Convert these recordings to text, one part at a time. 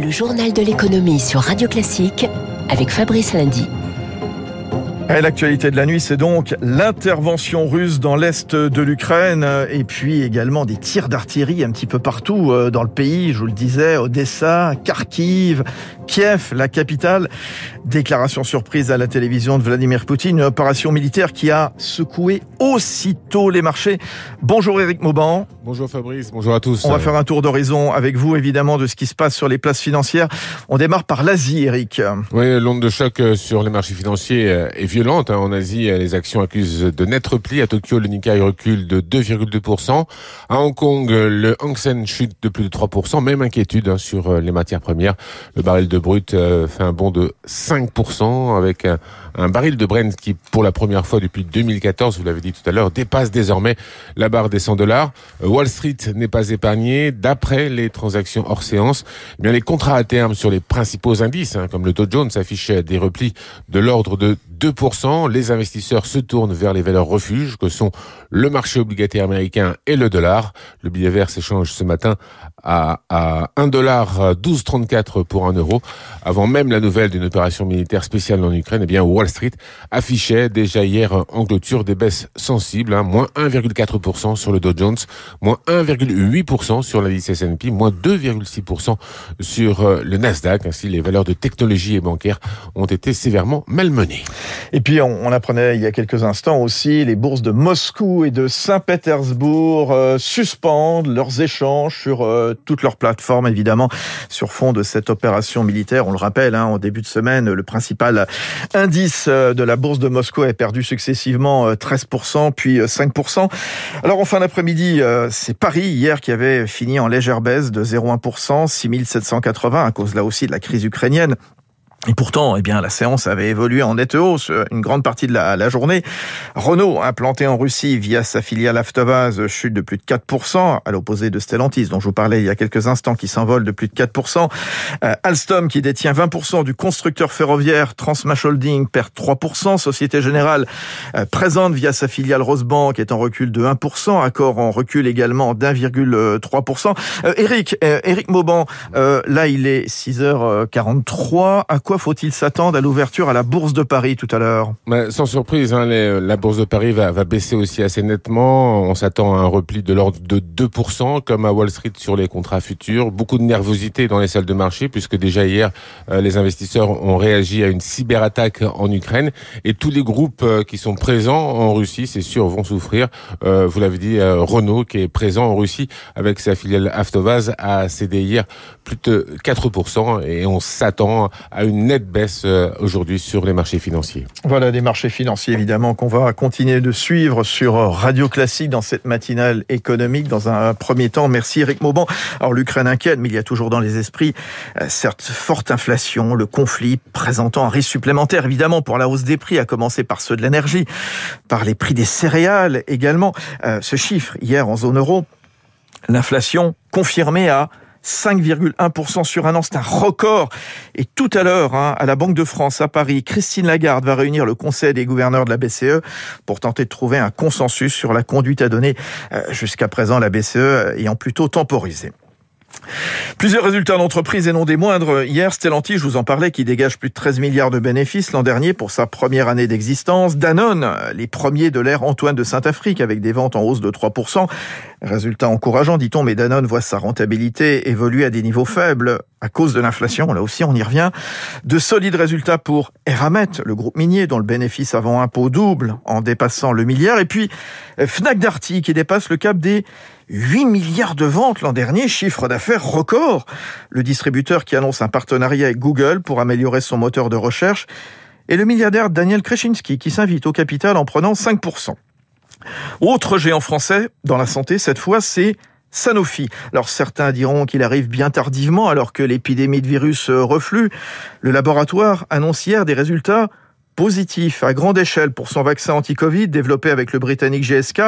Le journal de l'économie sur Radio Classique avec Fabrice Lundy. L'actualité de la nuit, c'est donc l'intervention russe dans l'est de l'Ukraine et puis également des tirs d'artillerie un petit peu partout euh, dans le pays. Je vous le disais, Odessa, Kharkiv, Kiev, la capitale. Déclaration surprise à la télévision de Vladimir Poutine, une opération militaire qui a secoué aussitôt les marchés. Bonjour Eric Mauban. Bonjour Fabrice, bonjour à tous. On va faire un tour d'horizon avec vous évidemment de ce qui se passe sur les places financières. On démarre par l'Asie, Eric. Oui, l'onde de choc euh, sur les marchés financiers euh, est violente. Hein. En Asie, euh, les actions accusent de net repli. À Tokyo, le Nikkei recule de 2,2%. À Hong Kong, le Hang Seng chute de plus de 3%. Même inquiétude hein, sur les matières premières. Le baril de brut fait un bond de 5% avec un baril de Brent qui, pour la première fois depuis 2014, vous l'avez dit tout à l'heure, dépasse désormais la barre des 100 dollars. Wall Street n'est pas épargné. D'après les transactions hors séance, eh bien les contrats à terme sur les principaux indices, hein, comme le Dow Jones, affichaient des replis de l'ordre de 2%. Les investisseurs se tournent vers les valeurs refuges que sont le marché obligataire américain et le dollar. Le billet vert s'échange ce matin à, à 1,1234 pour un euro. Avant même la nouvelle d'une opération militaire spéciale en Ukraine, eh bien Wall Street affichait déjà hier en clôture des baisses sensibles, hein, moins 1,4% sur le Dow Jones, moins 1,8% sur l'indice S&P, moins 2,6% sur euh, le Nasdaq. Ainsi, les valeurs de technologie et bancaires ont été sévèrement malmenées. Et puis, on, apprenait il y a quelques instants aussi, les bourses de Moscou et de Saint-Pétersbourg euh, suspendent leurs échanges sur euh, toutes leurs plateformes, évidemment, sur fond de cette opération militaire. On le rappelle, hein, en début de semaine, le principal indice euh, de la bourse de Moscou a perdu successivement 13%, puis 5%. Alors, en fin d'après-midi, c'est Paris, hier, qui avait fini en légère baisse de 0,1%, 6780, à cause là aussi de la crise ukrainienne. Et pourtant, eh bien, la séance avait évolué en nette hausse euh, une grande partie de la, la journée. Renault, implanté en Russie via sa filiale Avtovaz, chute de plus de 4%, à l'opposé de Stellantis, dont je vous parlais il y a quelques instants, qui s'envole de plus de 4%. Euh, Alstom, qui détient 20% du constructeur ferroviaire Transmash Holding, perd 3%. Société Générale, euh, présente via sa filiale Rosebank, est en recul de 1%. Accord en recul également d'1,3%. Eric, Eric Mauban, là, il est 6h43. À faut-il s'attendre à l'ouverture à la Bourse de Paris tout à l'heure Sans surprise, hein, la Bourse de Paris va, va, baisser aussi assez nettement. On s'attend à un repli de l'ordre de 2%, comme à Wall Street sur les contrats futurs. Beaucoup de nervosité dans les salles de marché, puisque déjà hier, euh, les investisseurs ont réagi à une cyberattaque en Ukraine. Et tous les groupes euh, qui sont présents en Russie, c'est sûr, vont souffrir. Euh, vous l'avez dit, Renault, qui est présent en Russie avec sa filiale Avtovaz, a cédé hier plus de 4%. Et on s'attend à une nette baisse euh, aujourd'hui sur les marchés financiers. Voilà des marchés financiers évidemment qu'on va continuer de suivre sur Radio Classique dans cette matinale économique. Dans un premier temps, merci Eric Mauban. Alors l'Ukraine inquiète, mais il y a toujours dans les esprits euh, certes forte inflation, le conflit présentant un risque supplémentaire évidemment pour la hausse des prix, à commencer par ceux de l'énergie, par les prix des céréales également. Euh, ce chiffre hier en zone euro, l'inflation confirmée à 5,1% sur un an, c'est un record. Et tout à l'heure, hein, à la Banque de France à Paris, Christine Lagarde va réunir le Conseil des gouverneurs de la BCE pour tenter de trouver un consensus sur la conduite à donner. Euh, jusqu'à présent, la BCE ayant plutôt temporisé. Plusieurs résultats d'entreprise et non des moindres. Hier, Stellantis, je vous en parlais, qui dégage plus de 13 milliards de bénéfices l'an dernier pour sa première année d'existence. Danone, les premiers de l'ère Antoine de Saint-Afrique avec des ventes en hausse de 3%. Résultat encourageant, dit-on, mais Danone voit sa rentabilité évoluer à des niveaux faibles à cause de l'inflation. Là aussi, on y revient. De solides résultats pour Eramet, le groupe minier dont le bénéfice avant impôt double en dépassant le milliard. Et puis, Fnac Darty qui dépasse le cap des 8 milliards de ventes l'an dernier, chiffre d'affaires record. Le distributeur qui annonce un partenariat avec Google pour améliorer son moteur de recherche. Et le milliardaire Daniel Kreschinski qui s'invite au capital en prenant 5%. Autre géant français dans la santé, cette fois, c'est Sanofi. Alors certains diront qu'il arrive bien tardivement alors que l'épidémie de virus reflue. Le laboratoire annonce hier des résultats positifs à grande échelle pour son vaccin anti-Covid développé avec le britannique GSK.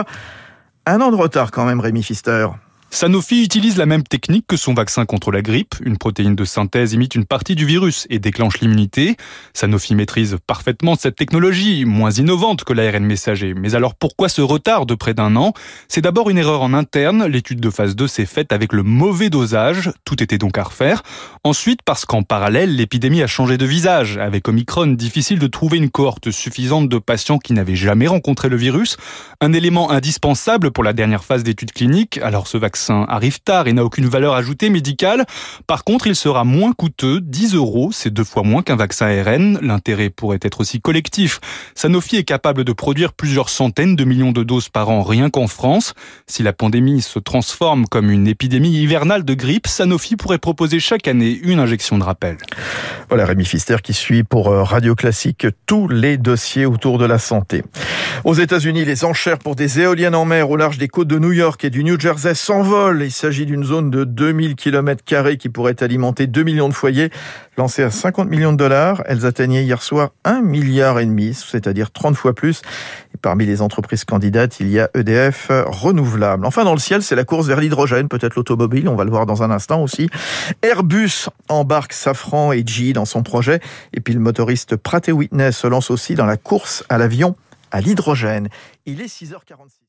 Un an de retard quand même, Rémi Pfister. Sanofi utilise la même technique que son vaccin contre la grippe. Une protéine de synthèse imite une partie du virus et déclenche l'immunité. Sanofi maîtrise parfaitement cette technologie, moins innovante que l'ARN messager. Mais alors pourquoi ce retard de près d'un an? C'est d'abord une erreur en interne. L'étude de phase 2 s'est faite avec le mauvais dosage. Tout était donc à refaire. Ensuite, parce qu'en parallèle, l'épidémie a changé de visage. Avec Omicron, difficile de trouver une cohorte suffisante de patients qui n'avaient jamais rencontré le virus. Un élément indispensable pour la dernière phase d'études cliniques. Alors ce vaccin arrive tard et n'a aucune valeur ajoutée médicale. Par contre, il sera moins coûteux, 10 euros, c'est deux fois moins qu'un vaccin ARN. L'intérêt pourrait être aussi collectif. Sanofi est capable de produire plusieurs centaines de millions de doses par an rien qu'en France. Si la pandémie se transforme comme une épidémie hivernale de grippe, Sanofi pourrait proposer chaque année une injection de rappel. Voilà Rémi Fister qui suit pour euh, Radio Classique tous les dossiers autour de la santé. Aux États-Unis, les enchères pour des éoliennes en mer au large des côtes de New York et du New Jersey s'envolent. Il s'agit d'une zone de 2000 km qui pourrait alimenter 2 millions de foyers. Lancées à 50 millions de dollars, elles atteignaient hier soir 1 milliard et demi, c'est-à-dire 30 fois plus. Et parmi les entreprises candidates, il y a EDF renouvelable. Enfin, dans le ciel, c'est la course vers l'hydrogène, peut-être l'automobile, on va le voir dans un instant aussi. Airbus embarque Safran et GE dans son projet. Et puis le motoriste Pratt Whitney se lance aussi dans la course à l'avion à l'hydrogène. Il est 6h46.